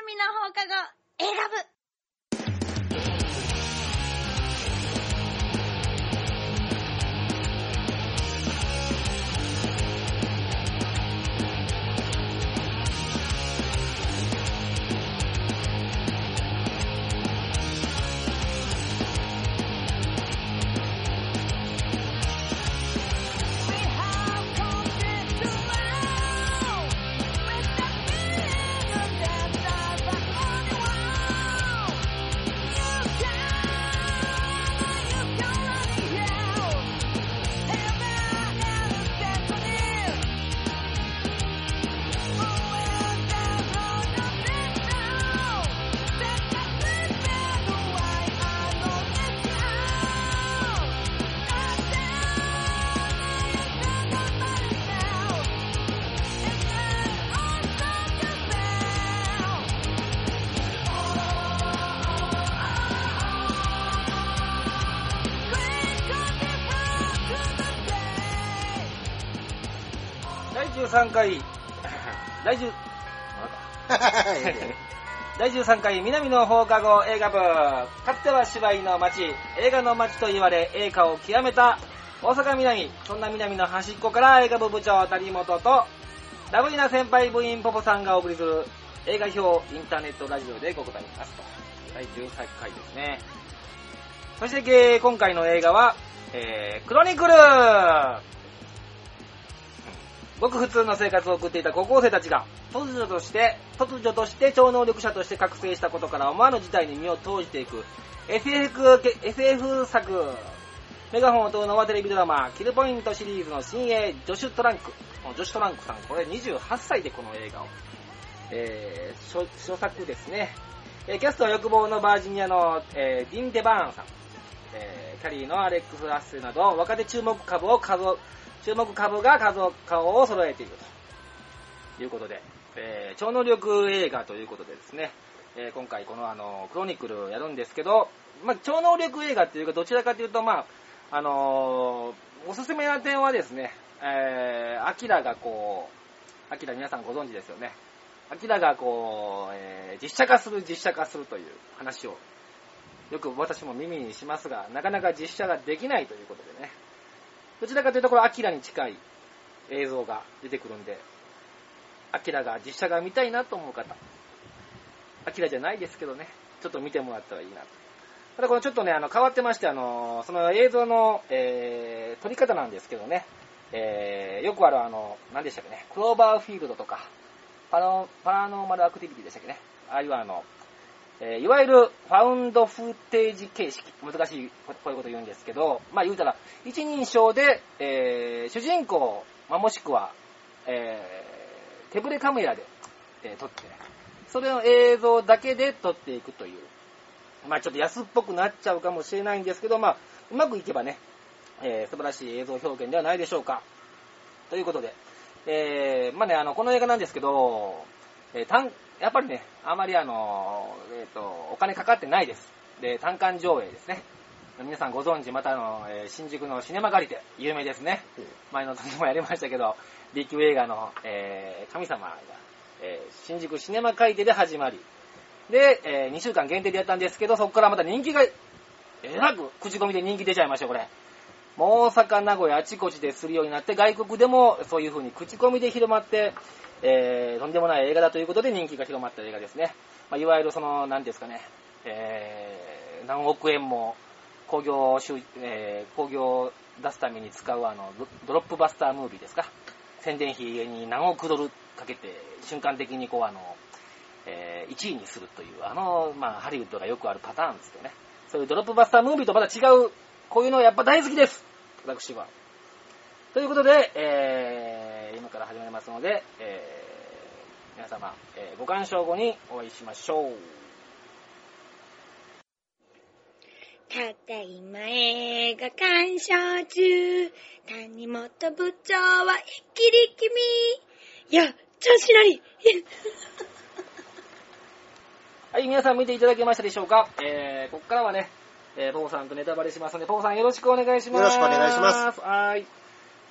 南の放課後選ぶ。13回、第10、第13回南の放課後映画部。かつては芝居の街。映画の街と言われ映画を極めた大阪南。そんな南の端っこから映画部部長谷本とラブリーな先輩部員ポポさんがお送りする映画表インターネットラジオでご答えます。と第13回ですね。そしてえー今回の映画は、えー、クロニクルごく普通の生活を送っていた高校生たちが突如として突如として超能力者として覚醒したことから思わぬ事態に身を投じていく。SF, SF 作メガホンを問うのはテレビドラマキルポイントシリーズの新鋭ジョシュ・トランク。ジョシュ・トランクさん。これ28歳でこの映画を、えー、初初作ですね、えーキャストは欲望のバージニアの、えーディン・デバーンさん、えーキャリーのアレックス・ラッセルなど若手注目株を数注目株が数を顔を揃えているということで、えー超能力映画ということでですね、えー今回このあのクロニクルをやるんですけど、まあ、超能力映画っていうかどちらかというと、まああのーおすすめな点はですね、えーアキラがこう、アキラ皆さんご存知ですよね。アキラがこう、えー実写化する実写化するという話をよく私も耳にしますが、なかなか実写ができないということでね。どちらかというところ、アキラに近い映像が出てくるんで、アキラが実写が見たいなと思う方、アキラじゃないですけどね、ちょっと見てもらったらいいなと。ただこのちょっとね、あの、変わってまして、あの、その映像の、えー撮り方なんですけどね、えーよくあるあの、何でしたっけね、クローバーフィールドとか、パラパラノーマルアクティビティでしたっけね、ああいうあの、えーいわゆるファウンドフーテージ形式、難しいこういうこと言うんですけど、まあ言うたら、一人称で、えー主人公、まあ、もしくは、えー手ブレカメラで、え撮って、それの映像だけで撮っていくという、まあちょっと安っぽくなっちゃうかもしれないんですけど、まあうまくいけばね、えー素晴らしい映像表現ではないでしょうか。ということで、えーまあね、あの、この映画なんですけど、えーやっぱりね、あまりあの、えっ、と、お金かかってないです。で、単館上映ですね。皆さんご存知、またあの、えー新宿のシネマ借りて、有名ですね。前の時もやりましたけど、B 級映画の、えー神様が、えー新宿シネマ借りてで始まり、で、え2週間限定でやったんですけど、そこからまた人気が、えらく口コミで人気出ちゃいましたよ、これ。もう大阪、名古屋、あちこちでするようになって、外国でもそういう風に口コミで広まって、えーとんでもない映画だということで人気が広まった映画ですね。まあ、いわゆるその、何ですかね、えー何億円も興行収、えー興行を出すために使うあの、ドロップバスタームービーですか。宣伝費に何億ドルかけて、瞬間的にこうあの、えー1位にするという、あの、まあ、ハリウッドがよくあるパターンですよね。そういうドロップバスタームービーとまた違う、こういうのやっぱ大好きです私は。ということで、えー今から始まりますので、えー皆様、えーご鑑賞後にお会いしましょう。ただいま映画鑑賞中。谷本部長は一気に君。いや、調子乗り。はい、皆さん見ていただけましたでしょうか？えー、ここからはね、えー、ポポさんとネタバレしますので、ポポさんよろしくお願いします。よろしくお願いします。はーい。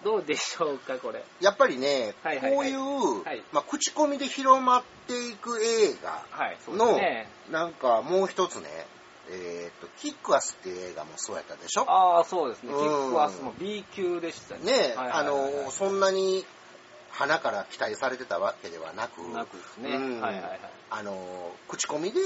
どうでしょうか、これ。やっぱりね、はいはいはいこういう、はいまあ、口コミで広まっていく映画はい、ね。なんかもう一つね、えっ、と、キックアスっていう映画もそうやったでしょ？ああ、そうですね。うんキックアスも B 級でしたね。ね、はいはいはいはいあの、そんなに花から期待されてたわけではなく、なくですね。うんはいはいはい。あの、口コミで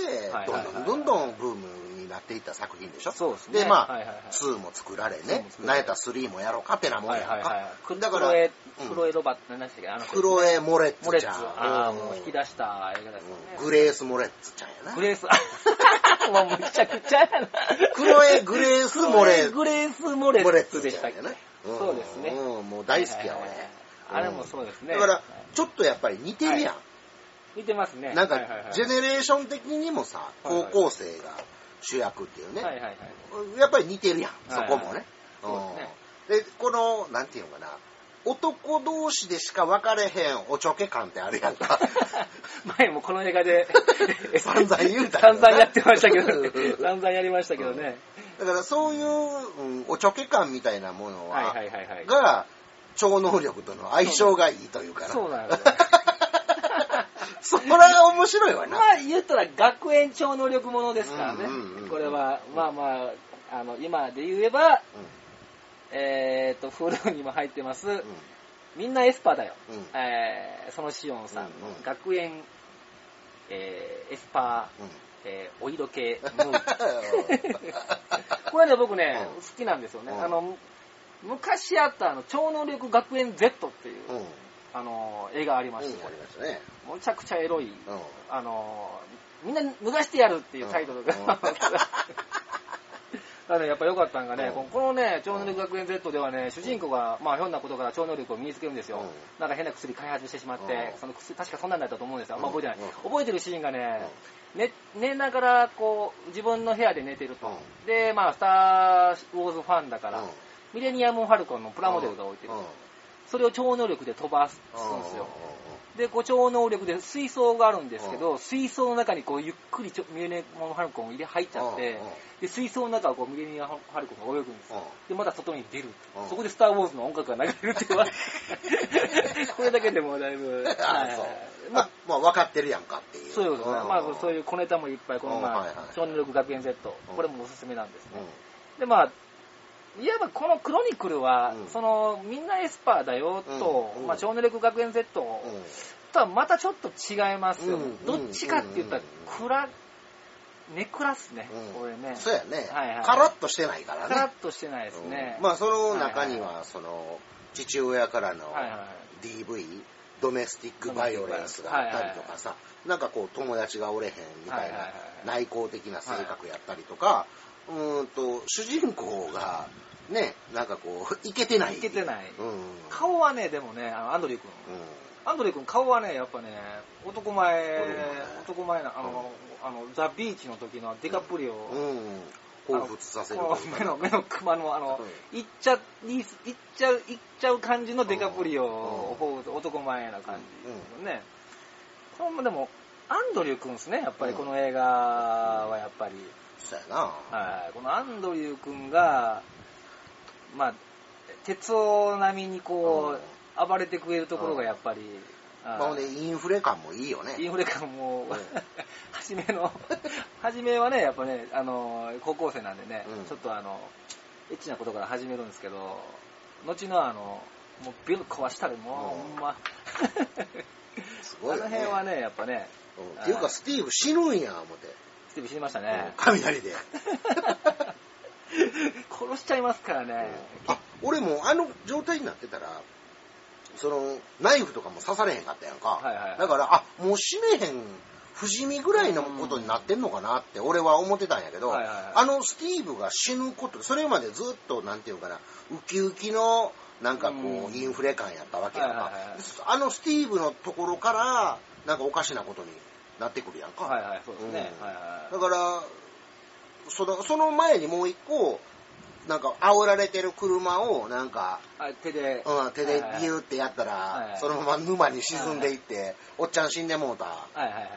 どんどんどんどんブームになっていった作品でしょ？そうですね。で、まあ、はいはいはい2も作られ2ねなんやったら3もやろうかってなもんやんか。はいはいはい。だからクロエ、ロエロバって何でしたっけ？あの人クロエ・モレッツ。ツちゃん。ああ、うんもう引き出した映画ですよね。うんグレース・モレッツちゃんやな。グレース、もうむちゃくちゃやな。クロエ・グレース・モレッツ。グレース・モレッツでしたっけ？モレッツちゃんやなそうですね。うん、もう大好きやわはいはいはいね。あれもそうですね。だからはい、ちょっとやっぱり似てるやん。似てますね。なんかジェネレーション的にもさ、高校生が主役っていうね、はいはいはい。やっぱり似てるやん、そはいこもね。でこの、なんていうのかな、男同士でしか分かれへんおちょけ感ってあるやんか。前もこの映画で 散々言うたけど散々やってましたけど、散々やりましたけどね。だからそういう、うんおちょけ感みたいなものは、はいはいはいはい。が、超能力との相性がいいというかな。そうなんですよ。それは面白いわな。まあ言ったら学園超能力ものですからねうんうんうん。これは、まあまあ、あの、今で言えば、えーっと、フルにも入ってます、うんうんみんなエスパーだよ。うんえーそのシオンさんのうんうん学園、えーエスパー、うんえーお色気ムー。これね、僕ね、うん好きなんですよね。うんあの、昔あったあの、超能力学園 Z っていう、うん。うん。あの、映画ありまうん、したありましたね。むちゃくちゃエロい、うん。あの、みんな脱がしてやるっていうタイトルが、うん あのやっぱ良かったんがね、うんこのね、超能力学園 Z ではね、主人公が、まあ、ひょんなことから超能力を身につけるんですよ。うんなんか変な薬開発してしまって、うんその薬、確かそんなんだったと思うんですよ。あんま覚えてない。うん覚えてるシーンがね、寝寝ながら、こう、自分の部屋で寝てると。うんで、まあ、スター・ウォーズファンだから、うんミレニアム・ファルコンのプラモデルが置いてる。うんそれを超能力で飛ばすんですよ。で、こう超能力で水槽があるんですけど、水槽の中にこうゆっくりちょミレニアム・ファルコンを入れ入っちゃって、で、水槽の中をこうミレニアム・ファルコンが泳ぐんですよ。で、また外に出る。うんそこでスター・ウォーズの音楽が流れるっていう これだけでもだいぶ、あはい。まあ、まあ、分かってるやんかっていう。そういうことですね。まあ、そうういう小ネタもいっぱい、この、まあうんはいはい、超能力学園 Z、うんこれもおすすめなんですね。ん。で、まあ、いわばこのクロニクルは、うん。その、みんなエスパーだよと、うん。まあ、超能力学園 Z うん。とはまたちょっと違いますよ。うん。どっちかって言ったらうん、暗、ネクラっすね、うん。これね。そうやね。はいはい。カラッとしてないからね。カラッとしてないですね。うん。まあ、その中にはい。はいは、その、父親からのはいはい。はい DV、ドメスティックバイオレンスがあったりとかさ、なんかこう、友達がおれへんみたいなはいはいはい。内向的な性格やったりとか、うーんと、主人公が、ね、なんかこう、いけてない。いけてないうん。うん。顔はね、でもね、あのアンドリー君。アンドリー君顔はね、やっぱね、男前、男前な、あの、あの、ザ・ビーチの時のデカプリオ、うん。彷彿させる目の、目のクマの、あの、いっちゃ、いっちゃう、いっちゃう感じのデカプリオを彷彿、男前な感じね。そんなでも、アンドリュー君ですね、やっぱりこの映画はやっぱり。そうやな。はい、このアンドリュー君が、まあ、鉄夫並みにこう、暴れてくれるところがやっぱり、まあ、ほんで、インフレ感もいいよね。インフレ感も、うん。初めの、初めはね、やっぱね、あの、高校生なんでね、うん。ちょっとあの、エッチなことから始めるんですけど、後のあの、もうビル壊したり、もう、うん。ほんま、すごいよね。あの辺はね、やっぱね、うん。っていうか、スティーブ死ぬんや、思って。スティーブ死にましたうんね。雷で。殺しちゃいますからね。あ、俺もあの状態になってたら、その、ナイフとかも刺されへんかったやんか。はいはいはいだから、あ、もう死ねへん、不死身ぐらいのことになってんのかなって俺は思ってたんやけど、はいはいはいあのスティーブが死ぬこと、それまでずっと、なんていうかな、ウキウキの、なんかこう、うんインフレ感やったわけやんか、はいはいはいあのスティーブのところから、なんかおかしなことになってくるやんか。はいはい、そうですね。うん。はいはいだから、その、その前にもう一個、なんか煽られてる車を、なんか、あ手で、うん、手ではいはいギューってやったら、はいはい。そのまま沼に沈んでいって、おっちゃん死んでもうた。っはいはいはいはい。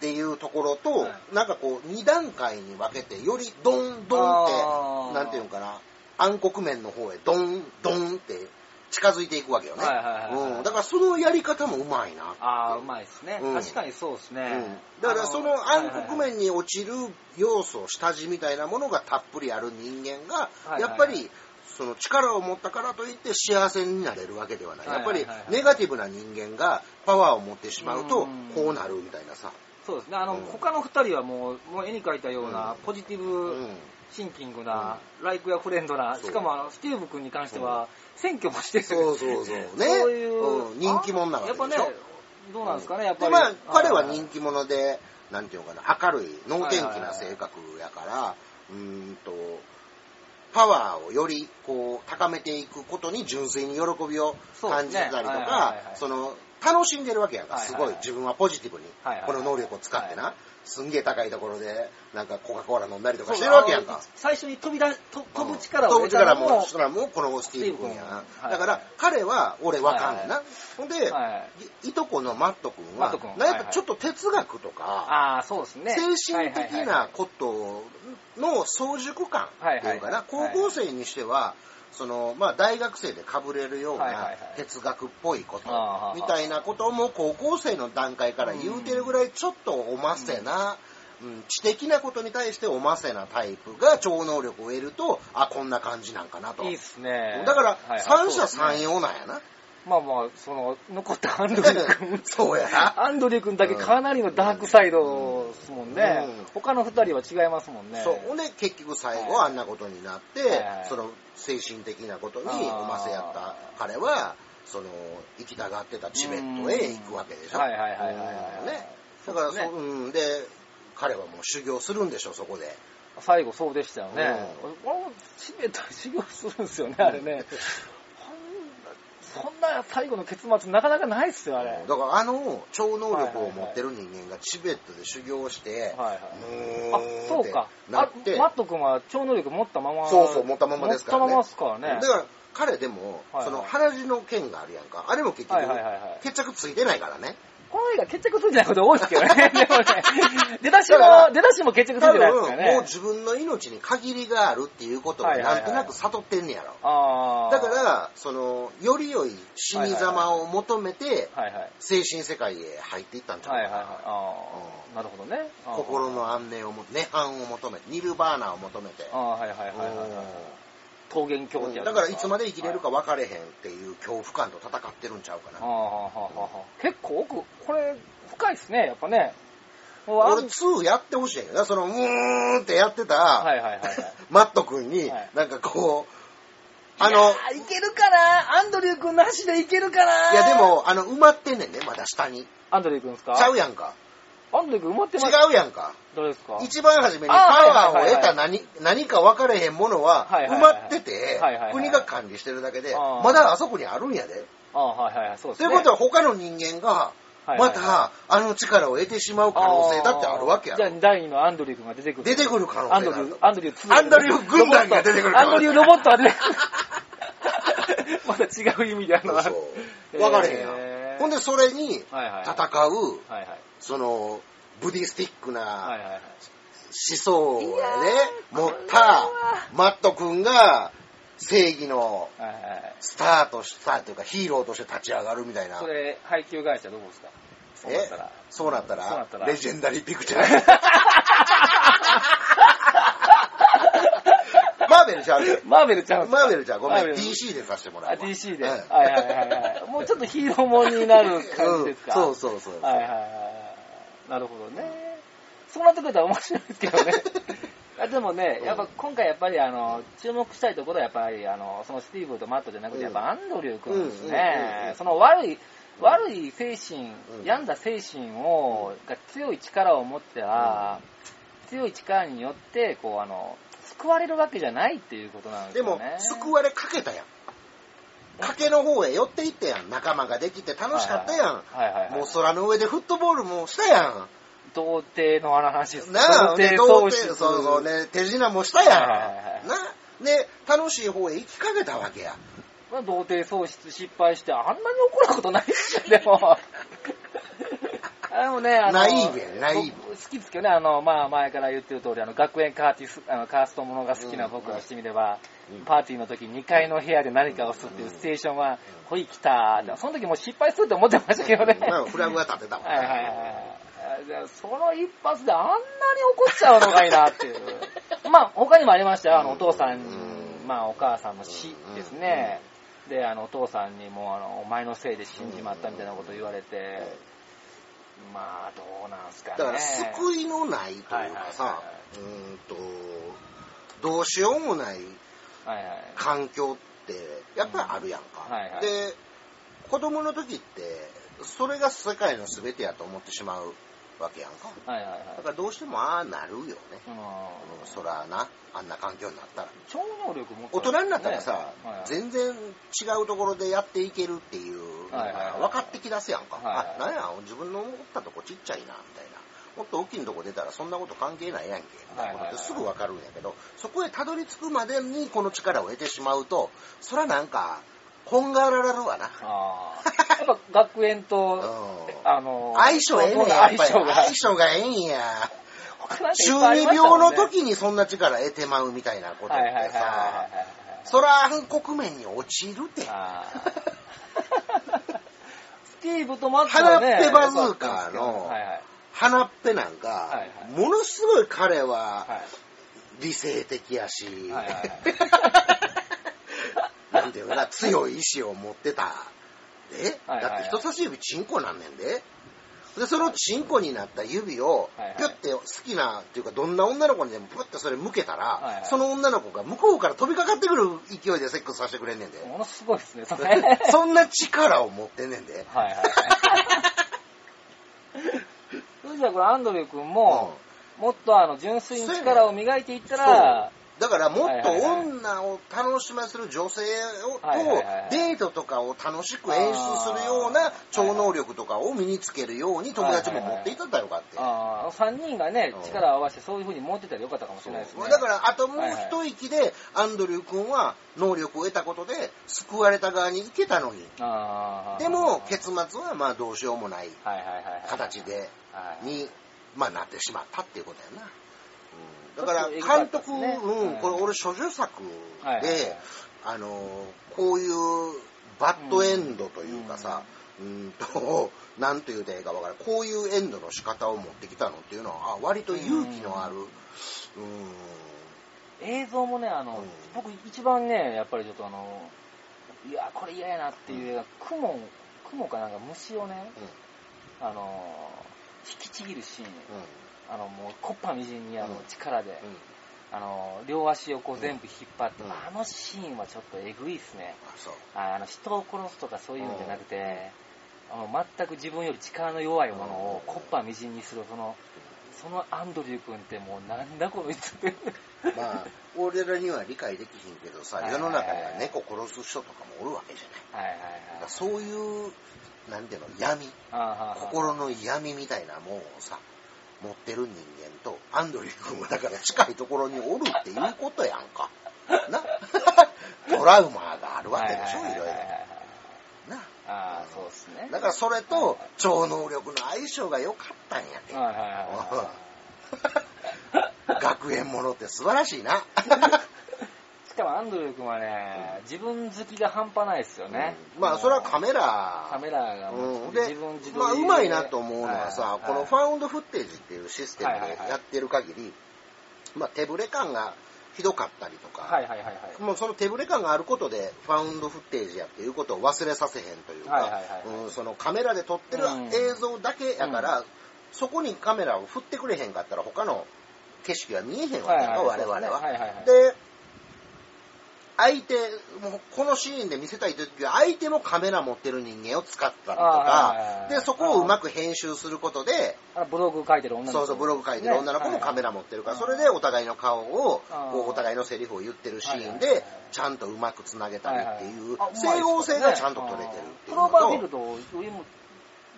ていうところと、はい。なんかこう、二段階に分けて、よりドンドンあっー。て、なんていうのかな、暗黒面の方へドンドンって近づいていくわけよね。はいはいはいはいうん。だからそのやり方もうまいな。ああ、うまいですね。うん確かにそうですね。うん、だからその暗黒面面に落ちる要素、下地みたいなものがたっぷりある人間がは、いやっぱりその力を持ったからといって幸せになれるわけではない。やっぱりネガティブな人間がパワーを持ってしまうとうんこうなるみたいなさ。そうですね。あの、うん。他の二人はもう、もう絵に描いたような、うん。ポジティうブん。シンキングな、ライクやフレンドな、しかもあの、スティーブ君に関しては、選挙もしてる。そうそうそう。ね。そういう、うん。人気者なわけやっぱねどうなんですかね、やっぱで、り。まあ、彼は気人気者で、なんていうのかな、明るい、能天気な性格やから、うーんと、パワーをよりこう高めていくことに純粋に喜びを感じたりとかはい、その、楽しんでるわけやから、すごい自分はポジティブにこの能力を使ってはな、すんげえ高いところで、なんかコカ・コーラ飲んだりとかしてるわけやんか。最初に飛び出、と飛ぶ力を飛ぶ得たの力も、そらもうこのスティーブ君やな。だから、彼は俺わかんねんな。はほんで、はい。とこのマット君はなんやかちょっと哲学とか、ああ、そうですね。精神的なことの早熟感っていうかな、はい高校生にしては、その、まあ、大学生でかぶれるようなはいはいはい哲学っぽいことあーみたいなことも高校生の段階から言うてるぐらいちょっとおませな、うん知的なことに対しておませなタイプが超能力を得ると、あ、こんな感じなんかなと。いいっすね。だから三者三様なんやな。まあまあ、その、残ったアンドリュー君。そうやな。アンドリュー君だけかなりのダークサイドですもんね。うん他の二人は違いますもんね。そう。ほんで、結局最後はいあんなことになって、はいその精神的なことにあーおませやった彼は、その、行きたがってたチベットへ行くわけでしょ。はいはいはいはいね。だから、そねそううん、で、彼はもう修行するんでしょ、そこで。最後そうでしたよね。俺もチベットで修行するんですよね、あれね。そんな最後の結末なかなかないっすよ、あれ。だから、あの、超能力を持ってる人間がチベットで修行して、はいはい。うあそうか。あってなって、マット君は超能力持ったまま。そうそう持ったままですからね持ったままですからね。だから、彼でも、はいはいその、鼻血の剣があるやんか。あれも結局、はいはいはいはい。決着ついてないからね。この映画決着ついてないこと多いですけどね。でもね、出だしだからも、出だしも決着つい多てないです分、からね。もう自分の命に限りがあるっていうことをないんとなく悟ってんねやろ。だから、その、より良い死に様を求めて。精神世界へ入っていったんちゃな。はいはいはい。ああ、なるほどね。心の安寧をも、涅槃を求めて、ニルバーナを求めて。ああ、はいはいはいはいはい。桃源郷ってやつだからいつまで生きれるか。か分かれへんっていう恐怖感と戦ってるんちゃうかな。結構奥、これ、深いっすね、やっぱね。俺2やってほしいんやな、その、うーんってやってた、はいはいはいはい。マット君にはい、なんかこう、あの、いけるかな？アンドリュー君なしでいけるかな？いやで、も、あの、埋まってんねんね、まだ下に。アンドリュー君ですか？ちゃうやんか。アンドリュー君埋まってます違うやんか。どれですか？一番初めにあパワーを得た何、何か分かれへんものは埋まってて国が管理してるだけで、まだあそこにあるんやで。ああ、はいはいはい、そうですね。ということは他の人間が、またあの力を得てしまう可能性だってあるわけやじゃあろ。第2のアンドリュー君が出てくる。出てくる可能アンドリュー。アンドリュー2アンドリュー軍団が出てくるアンドリューロボットは出てくる。また違う意味であの、そうそう。分かれへんやん。ほんでそれに。戦う、はいはい。その、ブディスティックはいなはいはい。思想をね持ったはマット君が正義のはいはいはい。スターとしたというかヒーローとして立ち上がるみたいなそ。れ、配給会社どこですか？そうなったら。そうなったらそうなったらレジェンダリーピクチャー。マーベルちゃう？でマーベルちゃうんすか？マーベルちゃう？ごめん。マーベル DC でさせてもらうあ、わ。DC で。うんはいはいはいはい。もうちょっとヒーローもんになる感じですか、うんそうそうそう。はいはいはい。なるほどね。そうなってくれたら面白いですけどね。あでもね、うんやっぱ今回やっぱりあの、注目したいところはやっぱりあの、そのスティーブとマットじゃなくて、やっぱアンドリュー君です。ねその悪い、悪い精神う、ん病んだ精神を、が強い力を持っては、強い力によって、こうあの、救われるわけじゃないっていうことなんですでもよね。、救われかけたやん。賭けの方へ寄っていったやん。仲間ができて楽しかったやん。はいはいはい。もう空の上でフットボールもしたやん。童貞の話です。なあ、童で貞喪失。そうそうね、手品もしたやん。はいはいはいな、で、楽しい方へ行きかけたわけや。まあ、童貞喪失失敗して、あんなに怒ることないっしょ、でも。あのね、あのナイーブやねナイーブ僕好きですけどね、あの、まあ、前から言ってる通り、あの、学園カーティス、あの、カーストものが好きな僕らしてみれば、うんパーティーの時2階の部屋で何かをするっていうステーションは、ほい来たーその時もう失敗するって思ってましたけどね。まあフラグが立ってたもんはいはいはいはい。でその一発であんなに怒っちゃうのがいいなっていう。まあ、他にもありましたよ。あの、お父さん、うんまあ、お母さんの死ですね。で、あの、お父さんにも、あの、お前のせいで死んじまったみたいなこと言われて、まあ、どうなんすかね。だから救いのないというかさは、うーんと、どうしようもない。環境ってやっぱりあるやんか。うんはいはいで、子供の時って、それが世界の全てやと思ってしまうわけやんか。はいはいはいだからどうしてもああなるよね。うんそらな、あんな環境になったら。超能力持って大人になったらさ、はいはい全然違うところでやっていけるっていうのはい分かってきだすやんか。はいはいあ、なんや、自分の思ったとこちっちゃいな、みたいな。もっと大きいとこ出たらそんなこと関係ないやんけ、みたいなことってすぐ分かるんやけど、そこへたどり着くまでにこの力を得てしまうと、そらなんか、こんがられるわな。やっぱ学園と、うんあの、相性ええねん、やっぱり。相性が。相性がええんや。中二病の時にそんな力得てまうみたいなことってさ、はいそら暗黒面に落ちるって。スティーブとマットはね、鼻っぺバズーカーのはいはい。鼻っぺなんか、はいはいものすごい彼ははい理性的やし、はいはいなんていうのかな、強い意志を持ってた。で、はいはいはいだって人差し指チンコなんねんで。で、そのチンコになった指をはいはい、ぴょって好きな、っていうか、どんな女の子にでも、ぷってそれ向けたら、はいはいその女の子が向こうから飛びかかってくる勢いでセックスさせてくれんねんで。ものすごいですね、それ。そんな力を持ってんねんで。はいはい。それじゃあこれアンドリュー君も、もっとあの純粋に力を磨いていったら、だからもっと女を楽しませる女性をとデートとかを楽しく演出するような超能力とかを身につけるように友達も持っていったらよかって。ああ、3人がねうん、力を合わせてそういう風に持ってたらよかったかもしれないですね。だからあともう一息でアンドリュー君は能力を得たことで救われた側に行けたのに。でも結末はまあどうしようもない。形ではいに、まあ、なってしまったっていうことやな。うん、だから監督、うん、はいこれ俺処女作で、あのこういうバッドエンドというかさ、うん、と、なんと言うたらいいかわからん。こういうエンドの仕方を持ってきたのっていうのは、あ割と勇気のある、うん、映像もね、あの、うん。僕一番ね、やっぱりちょっとあの、いや、これ嫌やなっていう映画、雲、雲かなんか虫をね、あの、引きちぎるシーン、あの、もう、コッパみじんにあのうん。力で。あの、両足をこう全部引っ張って、うん。あのシーンはちょっとえぐいっすね。あの、人を殺すとかそう。いうんじゃなくて、あの、全く自分より力の弱いものをコッパみじんにする、その、そのアンドリュー君ってもうなんだこいつって。まあ、俺らには理解できひんけどさ、世の中には猫殺す人とかもおるわけじゃない。はいはいはい。そういう、なんていうの、闇、心の闇みたいなもんをさ、持ってる人間と、アンドリュー君はだから近いところにおるっていうことやんか。な トラウマがあるわけでしょ、いろいろ。はいはいはいはいなああ、そうですね。だからそれと超能力の相性が良かったんやて。はいはいはいはい。学園ものって素晴らしいな。しかもアンドリュー君はね、自分好きが半端ないですよね。うんまあそれはカメラカメラがもうで自分自まあうまいなと思うのはさ、はいはいこのファウンドフッテージっていうシステムはいはいはいでやってる限り、まあ手ぶれ感がひどかったりとか、はいはいはいはい。もうその手ぶれ感があることでファウンドフッテージやっていうことを忘れさせへんというか、はいはいはいはい。うんそのカメラで撮ってるうん。映像だけやから、そこにカメラを振ってくれへんかったら他の景色は見えへんわけやはいはい我々は。はいはいはい。で、相手、もうこのシーンで見せたいときは、相手もカメラ持ってる人間を使ったりとかで、そこをうまく編集することで、あブログ書いてる女の子そうそう、ブログ書いてる女の子もカメラ持ってるから、それでお互いの顔を、お互いのセリフを言ってるシーンでちゃんとうまくつなげたりっていうあ、整合性がちゃんと取れてるっていう。のクローバーフィールと、ドよりも、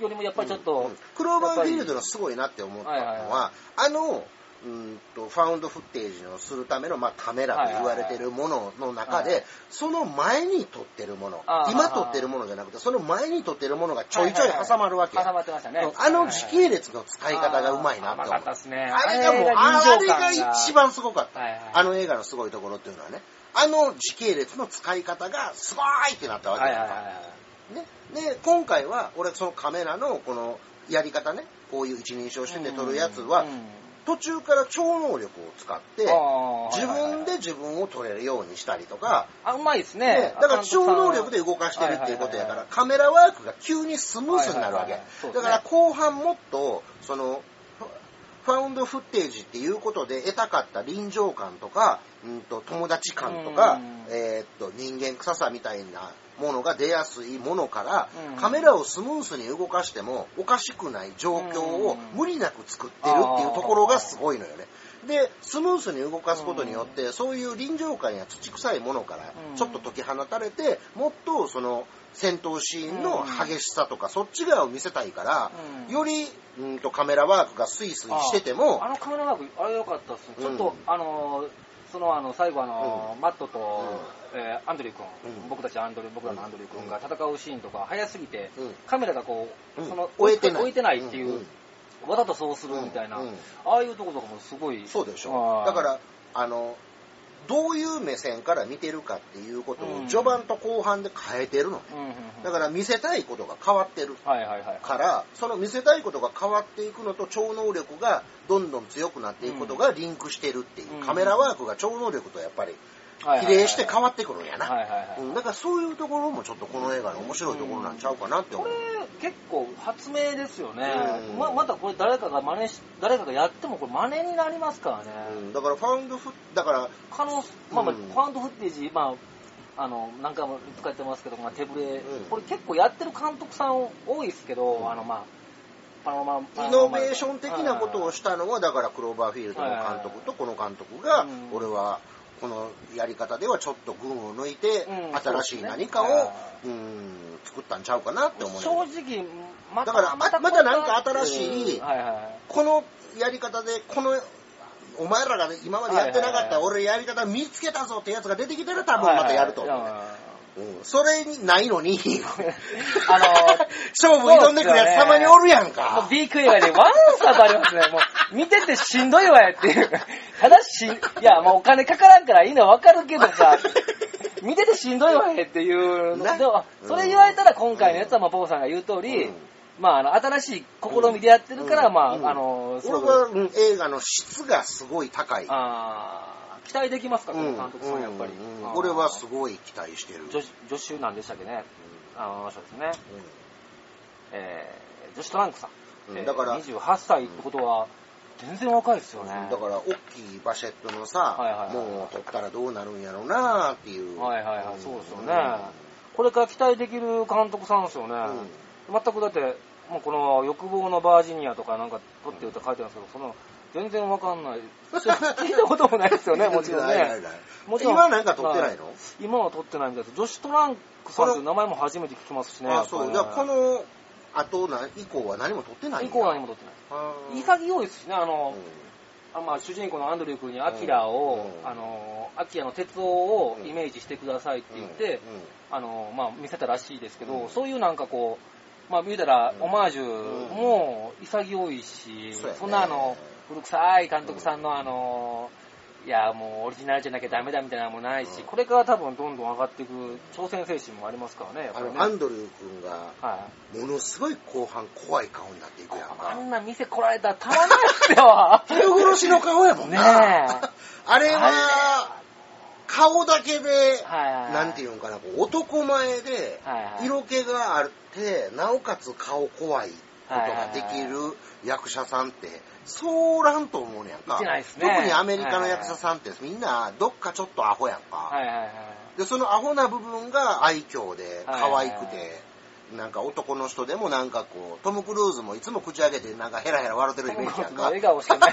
よりもやっぱりちょっと、うんクローバーフィールドのすごいなって思ったのはいはいはは、あの、うんとファウンドフッテージをするための、まあ、カメラと言われてるものの中で、はいはい。その前に撮ってるもの今撮ってるものじゃなくてその前に撮ってるものがちょいちょい挟まるわけや、挟まってましたね。あの時系列の使い方がうまいなって思う。あね。あれがもうあれが感一番すごかった、はいはい。あの映画のすごいところっていうのはね。あの時系列の使い方がすごいってなったわけはいやんか、はいはいはい。ね、で今回は俺そのカメラのこのやり方ね。こういう一人称視点で撮るやつは、うん途中から超能力を使って自分で自分を撮れるようにしたりとか、あ、うまいですね。ね。だから超能力で動かしてるっていうことやから、カメラワークが急にスムースになるわけ、だから後半もっとそのフファウンドフッテージっていうことで得たかった臨場感とか、うん、と友達感とか、うん。えーっと人間臭さみたいなものが出やすいものから、うん。カメラをスムースに動かしてもおかしくない状況を無理なく作ってるっていうところがすごいのよね。で、スムースに動かすことによって、そういう臨場感や土臭いものからうん。ちょっと解き放たれて、もっとその戦闘シーンの激しさとか、そっち側を見せたいから、うん。より、うんとカメラワークがスイスイしててもあ、のカメラワーク、あれ良かったっす。ね。ちょっと、うん。あのー、そのあの最後あのー、マットと、うえーアンドリュー君、うん。僕たちアンドリュー僕らのアンドリュー君が戦うシーンとか早すぎて、うん。カメラがこう、うん。その終えてない。置いてないっていう、うん。うんわざとそうするみたいな、うん。うん。ああいうところとかもすごいそうでしょ。だからあのどういう目線から見てるかっていうことうん。を序盤と後半で変えてるのね。だから見せたいことが変わってる。からその見せたいことが変わっていくのと超能力がどんどん強くなっていくことがリンクしてるっていう、うん。カメラワークが超能力とやっぱり比例して変わってくるんやな、だからそういうところもちょっとこの映画の面白いところなんちゃうかなって思こう、れ結構発明ですよね、うん。ままたこれ誰かが真似し誰かがやってもこれ真似になりますからね、うんだからファウンドフだから可能まあまあ、うん。ファウンドフッテージまああの何回も使ってますけど、まあ、手ぶれ、うん。これ結構やってる監督さん多いですけど、うん。あのまあイノベーション的なことをしたのはだからクローバーフィールドの監督とこの監督がうん。俺はこのやり方ではちょっと群を抜いてうん。新しい何かをそうん作ったんちゃうかなって思う正直まだからままたなんか新しいはいはいこのやり方でこのお前らが今までやってなかった俺やり方見つけたぞってやつが出てきたら多分またやると思うそれにないのに。あの 勝負挑んでくるやつたまにおるやんもうか。ビーク映画でワンサとありますね。もう見ててしんどいわよっていう。ただしん、いや、もうお金かからんからいいのはわかるけどさ、見ててしんどいわよっていうの。なでも、それ言われたら今回のやつは、まあ、ポポさんが言う通り、うん。まあ、あの、新しい試みでやってるから、まあ、うん。あの、俺は、うん映画の質がすごい高い。あー期待できますか、この監督さん、やっぱり。うんうんあー俺はすごい期待してる。女子、女子なんでしたっけね。あの人ですね。うえー、女子トランクさん。だから28歳ってことは、全然若いですよね。んだから、大きいバシェットのさ、もう撮ったらどうなるんやろうなっていう。はいはいはい、んそうですよね。これから期待できる監督さんですよね。全くだって、もうこの欲望のバージニアとかなんか撮ってるって書いてあるんですけど、その、全然わかんない。聞いたこともないですよね、もちろんね。もちろん。今なんか撮ってないの、今は撮ってないみたいです。女子トランクさんっていう名前も初めて聞きますしね。あ、そう。じゃあこの後な以降は何も撮ってないん以や降は何も撮ってない。潔いですしね、あの、うあまあ、主人公のアンドリュー君にアキラを、うん。あの、アキラの鉄夫をイメージしてくださいって言って、あの、まあ、見せたらしいですけど、うん。そういうなんかこう、まあ、見たら、うん。オマージュも潔いし、そんなあの、古臭い監督さんのあの、いや、もうオリジナルじゃなきゃダメだみたいなのもないし、うんこれから多分どんどん上がっていく挑戦精神もありますからね。あの、アンドリュー君が、はい。ものすごい後半怖い顔になっていくやんあか。んな店来られたらたまんないっすよ。人殺しの顔やもんな。ねえ あれは、顔だけで、はいはい。なんていうんかな、男前で、色気があって、なおかつ顔怖いことができる役者さんって、そうらんと思うねやんか。ね特にアメリカの役者さんってみんなどっかちょっとアホやんか。はいはいはい。で、そのアホな部分が愛嬌で可愛くはいはいて、なんか男の人でもなんかこう、トム・クルーズもいつも口開けてなんかヘラヘラ笑ってるイメージやんか。笑顔しか ない。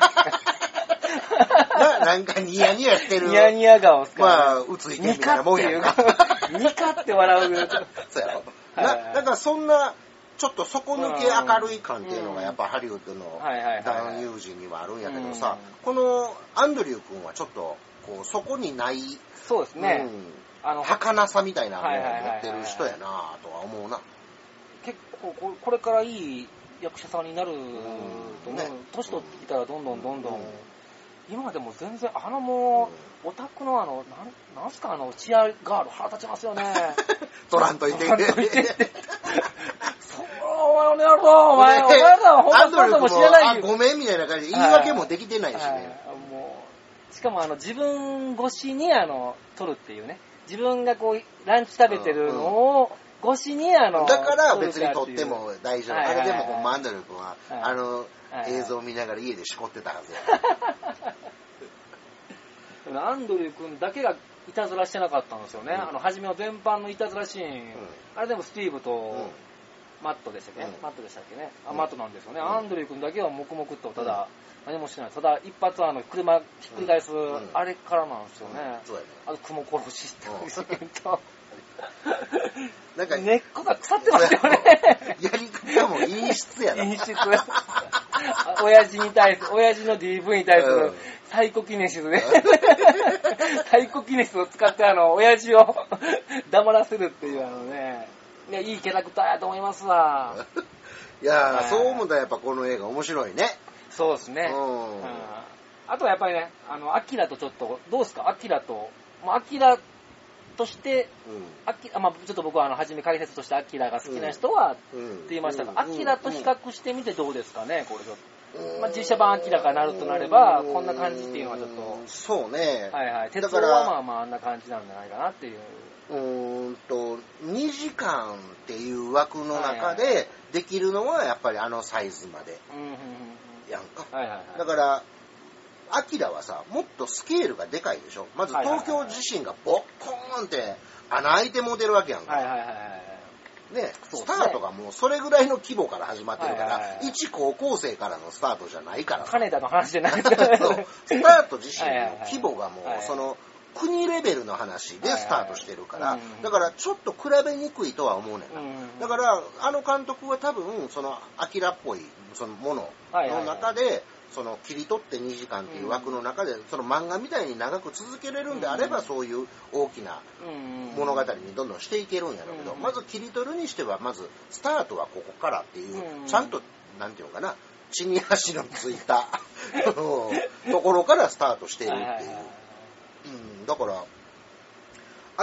ななんかニヤニヤしてる。ニヤニヤ顔っすかまらあ、うついてるみたいなもんやんか。ニカって笑う。そうやろ。な、なんかそんな、ちょっと底抜け明るい感っていうのがやっぱハリウッドの男優陣にはあるんやけどさう、このアンドリュー君はちょっと、こう、そこにない、そうですね。あの、儚さみたいなものを持ってる人やなとは思うな。結構ここれからいい役者さんになると思う。ね。年取ってきたらどんどんどんどん、うん。今でも全然あのもう、オタクのあのなんなんすかあのチアガール腹立ちますよね。取らんといて。いてお前お前やろお前。お前らは本アンド当にもリュー君も、あ、知らないよ。ごめんみたいな感じで言い訳もできてないしね。はい。もうしかもあの自分越しにあの撮るっていうね。自分がこうランチ食べてるのを越しにあのだから別に撮っても大丈夫。あれでもほんまアンドリュー君は、はい。あの映像を見ながら家でしこってたはずや。アンドリュー君だけがいたずらしてなかったんですよね、うん。あの初めの全般のいたずらシーン、あれでもスティーブとうんマットでしたっけね、うん。マットでしたっけね、あうん。マットなんですよね、うん。アンドリュー君だけは黙々とただ、何もしてない、ただ一発あの車ひっくり返す、ん。あれからなんですよね、そうやね。あと雲殺しってうんいう事件と、なんか、根っこが腐ってますよね。やり方も陰湿やな。陰湿。親父に対する、親父の DV に対するうん。サイコキネシスね。サイコキネシスを使ってあの、親父を黙らせるっていうあのね、いや、いいキャラクターやと思いますわ。いやそう思ったらやっぱこの映画面白いね。そうですね。うんうんあとはやっぱりね、あの、アキラとちょっと、どうですか？アキラと、まあ、アキラとして、アキあまあ、ちょっと僕はあの、初め解説としてアキラが好きな人は。って言いましたが、うんアキラと比較してみてどうですかね、これちょっと。まあ、実写版アキラがなるとなれば、こんな感じっていうのはちょっと、そうね。はいはい。鉄道はまあまああんな感じなんじゃないかなっていう。うーんと、2時間っていう枠の中はいでできるのはやっぱりあのサイズまで。やんか。だから、アキラはさ、もっとスケールがでかいでしょ。まず東京地震がボッコーンって穴開いてモデルわけやんか。ね、スタートがもうそれぐらいの規模から始まってるから一高校生からのスタートじゃないから。金田の話じゃない。ですスタート自身の規模がもはいうその国レベルの話でスタートしてるから。だからちょっと比べにくいとは思うねんな。うん。だからあの監督は多分そのアキラっぽいそのものの中でその切り取って2時間っていう枠の中でその漫画みたいに長く続けれるんであればうん。そういう大きなうん。物語にどんどんしていけるんやろうけど、うん。まず切り取るにしてはまずスタートはここからっていう、うん。ちゃんとなんていうのかな地に足のついた ところからスタートしているっていう、うん、だから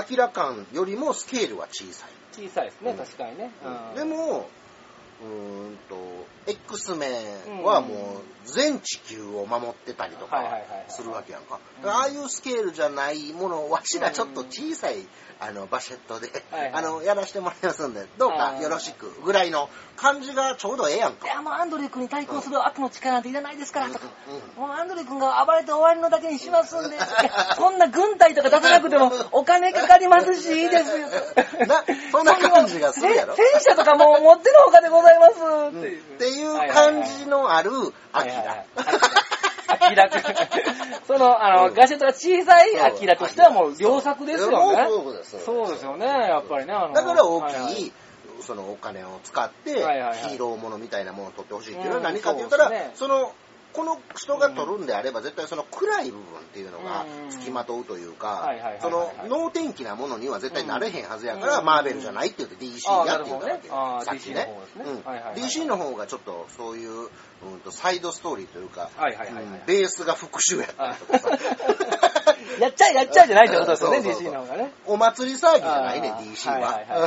明らかんよりもスケールは小さい、小さいですね、うん。確かにね。うん。で、もうーんと X メンはもう全地球を守ってたりとかはいはいはいはい。するわけやんか。ああいうスケールじゃないものをわしらちょっと小さいあのバシェットで、はいはい。あのやらしてもらいますんでどうかよろしくぐらいの感じがちょうどええやんか。いや、もうアンドリュー君に対抗する悪の力なんていらないですからとか、うもうアンドリュー君が暴れて終わりのだけにしますんで、そんな軍隊とか出さなくてもお金かかりますし、いいですよ。なそんな感じがするやろ。せ戦車とかも持ってるほかでございますっていう。っていう感じのあるアキラ。アキラ。その、あの、うん。ガジェットが小さいアキラとしてはもう良作ですよね。そうですそうです。よね、やっぱりね。あのだから大きい、そのお金を使って、はいはいはい。ヒーローものみたいなものを取ってほしいっていうのはうん何かって言ったら、そうですね。その、この人が取るんであれば、絶対その暗い部分っていうのがうん付きまとうというかはいはいはいはい、その能天気なものには絶対なれへんはずやから、うん。マーベルじゃないって言って DC あーやって言ったわけ。なるほどね。あーさっき DC ねですね。うん。はいはいはい DC の方がちょっとそういう、うんとサイドストーリーというか、はいはいはいはいうんベースが復讐やったりとかさ。やっちゃえやっちゃえじゃないってことですよね、そうそうそう DC の方がね。お祭り騒ぎじゃないね、あー DC はいはいはい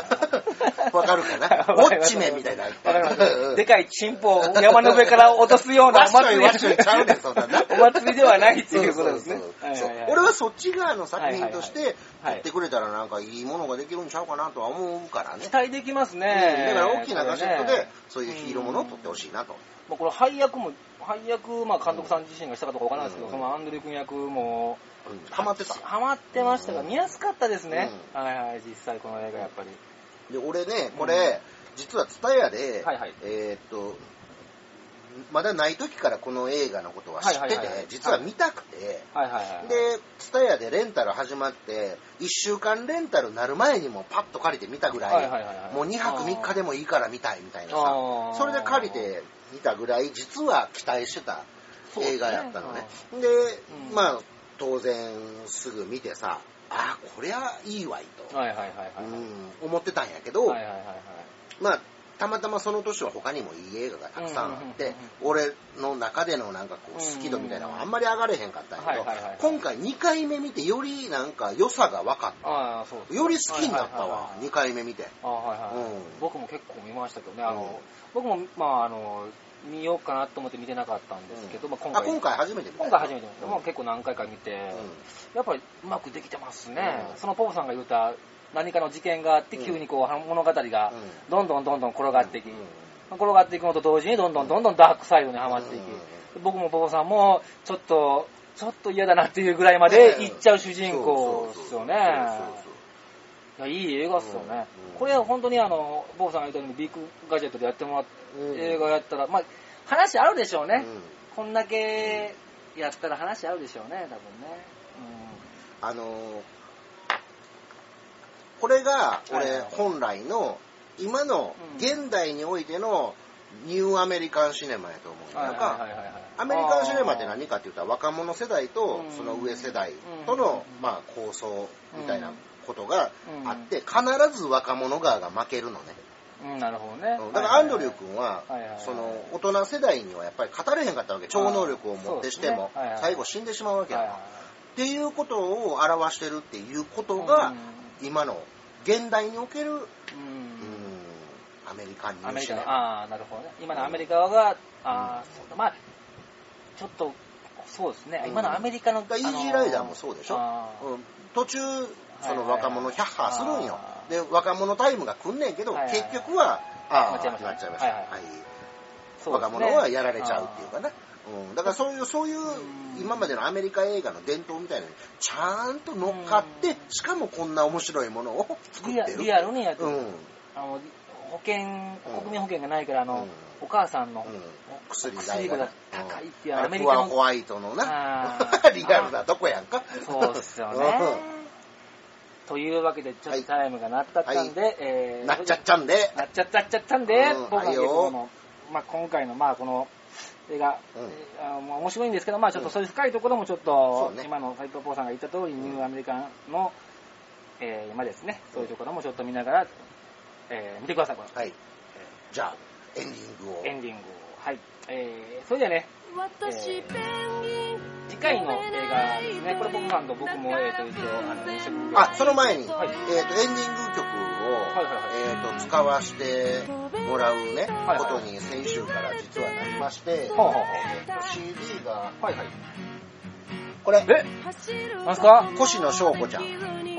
は。わかるかな？ウォッチメンみたいな。わかります。でかいチンポを山の上から落とすようなわっしょいお祭りわっしょいちゃうねん、そんなな。お祭りではないっていうことですねそうそう。そうはいはいはい俺はそっち側の作品としてはいはいはい撮ってくれたらなんかいいものができるんちゃうかなとは思うからね期。待できますうんね。だから大きなガジェットでそういうヒーローものを撮ってほしいなと。まあ、これ配役も、配役、まあ監督さん自身がしたかどうかわからないですけど、うん。そのアンドリュー君役も、うん。ハマってた。ハマってましたが、うん。見やすかったですね。はいはい、実際この映画やっぱり。で、俺ね、こうん。れ、実はツタヤではいはい、えーっと、まだない時からこの映画のことは知ってて、はいはいはいはい。実は見たくて、はいはいはい。で、ツタヤでレンタル始まって、1週間レンタルなる前にもパッと借りて見たぐらい、はいはいはいはい。もう2泊3日でもいいから見たいみたいなさそれで借りて見たぐらい、実は期待してた映画やったのね。でうん。まあ、当然すぐ見てさ、ああ、こりゃいいわいと、思ってたんやけど、はいはいはいはい。まあ、たまたまその年は他にもいい映画がたくさんあって、俺の中でのなんかこう好き度みたいなのはあんまり上がれへんかったんやけど今回2回目見てよりなんか良さが分かった。より好きになったわはいはいはい、2回目見て。あはいはい、うん。僕も結構見ましたけどね、あの、うん。僕も、まあ、あの、見ようかなと思って見てなかったんですけど、まあ、今あ、回、今回初めて見た。今回初めて見た、うん。まあ、結構何回か見て、うん。やっぱりうまくできてますね。うん。そのポポさんが言った何かの事件があって、うん。急にこう、物語がうん。どんどんどんどん転がっていき、うん。転がっていくのと同時にどんどんどんどんダークサイドにはまっていき、うん。僕もポポさんもちょっと、ちょっと嫌だなっていうぐらいまで行っちゃう主人公ですよね。いや、いい映画っすよね。うん。これは本当にあの、ボーさんが言ったようにビッグガジェットでやってもらっうん。映画やったら、まあ、話あるでしょうね。うん。こんだけやったら話あるでしょうね、多分ね。あのーこれが俺本来の今のうん。現代においてのニューアメリカンシネマやと思うんかアメリカンシネマって何かって言ったら若者世代とうん。その上世代とのうん。まあ構想みたいなことがうん。あって必ず若者側が負けるのね。うん、なるほどね。うん。だからアンドリュー君はその大人世代にはやっぱり語れへんかったわけ。超能力を持ってしても最後死んでしまうわけやんっていうことを表してるっていうことが今の現代における、うん、うんうんアメリカンニュアメリカの、ーシネマ。ああ、なるほどね。今のアメリカ側が、ああ、そうだ。まあ、ちょっと、そうですね。うん今のアメリカの、だからイージーライダーもそうでしょ？うん、途中、そのはいはいはい若者ヒャッハーするんよあ。ーで、若者タイムが来んねんけど、はいはいはい結局は、ああ、なっちゃいましたなっちゃいました。はいはいはい若者はやられちゃうっていうかね。うん、だからそういう、そういううん今までのアメリカ映画の伝統みたいなのにちゃんと乗っかってうん、しかもこんな面白いものを作ってる。リアリアルにやってる、うん。あの保険うん。国民保険がないからあの、うん。お母さんの、うん。薬代薬が高いっていううん。アメリカのホワイトのな。リアルなとこやんか。そうですよね。というわけでちょっとタイムが鳴ったったんで、えーなっちゃっちゃんでなっちゃったっちゃったんで、うん。僕はの、まあ、今回のまあこの映画、うん。まあ面白いんですけど、まあ、ちょっとそういう深いところもちょっそと、うね。今の斉藤ポーさんが言った通り、ニューアメリカンの、えー今ですね、そういうところもちょっと見ながら、えー見てください、このはい。じゃあエンディングを。エンディングを。はい。えー、それではね、私ペンギン次回の映画ですね、これ僕さんと僕も、えー、と一応、あの、一緒にあその前に、はい。えー、とエンディング曲えー、と使わせてもらうね、はいことに先週から実はなりまして、ほうほうほう。えーと CD がはいはい。これ。え？なんすか？越野翔子ちゃん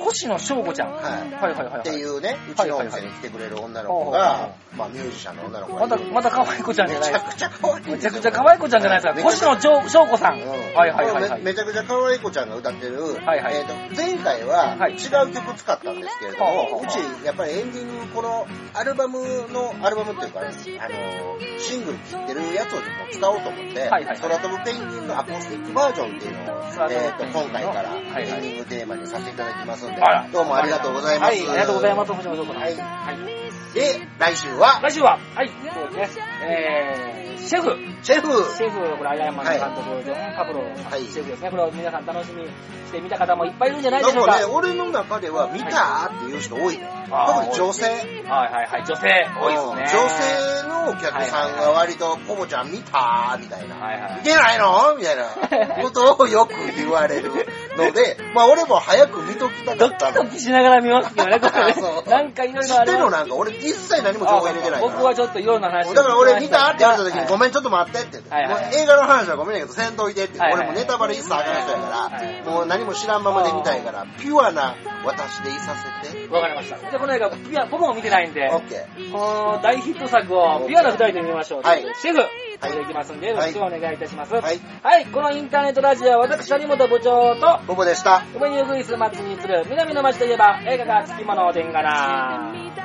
星野翔子ちゃん。はいはいはいはいはい。っていうね、うちのお店に来てくれる女の子はいはいはが、まあミュージシャンの女の子がまた、また可愛い子ちゃんじゃないですか。めちゃくちゃ可愛いんめちゃですよ。くちゃ可愛い子ちゃんじゃないですか。星野翔翔子さん。うんはいはいはいはい。めめちゃくちゃ可愛い子ちゃんが歌ってる、はいはいえーと前回ははい違う曲使ったんですけれども、ほうちやっぱりエンディングこのアルバムのアルバムっていうか、ね、あのシングル切ってるやつをも使おうと思って、はいはい空飛ぶペンギンのアコースティックバージョンっていうのを、えーと今回からエンディングテーマにさせていただきますんで、あらどうもありがとうございます。はい、ありがとうございます、星野翔子さん。はいはい。で、来週は、来週は、はい、そうですね、えー、シェフ。シェフシェフ、これ、アイアンマンの監督、ジョン・パブローさん、シェフですね。これを皆さん楽しみにして見た方もいっぱいいるんじゃないでしょうか。なんかね、俺の中では見たっていう人多いね。あー特に女性。はいはいはい、女性、多いですね。うん女性のお客さんが割と、ポポちゃん見たみたいな。はいはい見てないのみたいなことをよく言われるので、まあ俺も早く見ときたかドったの。キドキしながら見ますけどね、これ そうね。なんかいろいろあります。るのなんか俺一切何も情報入れてないから。僕はちょっといろんな話をだから俺見たって言われた時に、ごん。めんちょっと待ってって言って、はいはいもう映画の話はごめんやけど、せんといてって、はいはい俺もネタバレ一切あかん人やから、はいもう何も知らんままで見たいから、ピュアな私でいさせて。わかりました。じゃあこの映画、ピュア、僕も見てないんで、オッケー。この大ヒット作をピュアな二人で見ましょう。はいシェフ、いきますんで、よろしくお願いいたします。はい。はい、このインターネットラジオは私、谷本部長と、ポポでした。梅にウグイス松に移る南の町といえば映画がつきものでんがな。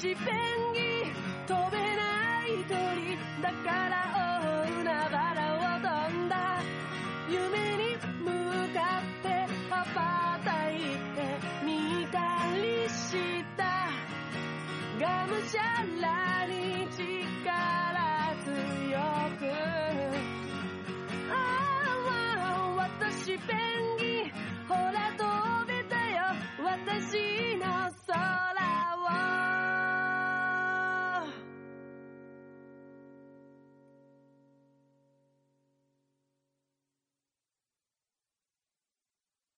だ私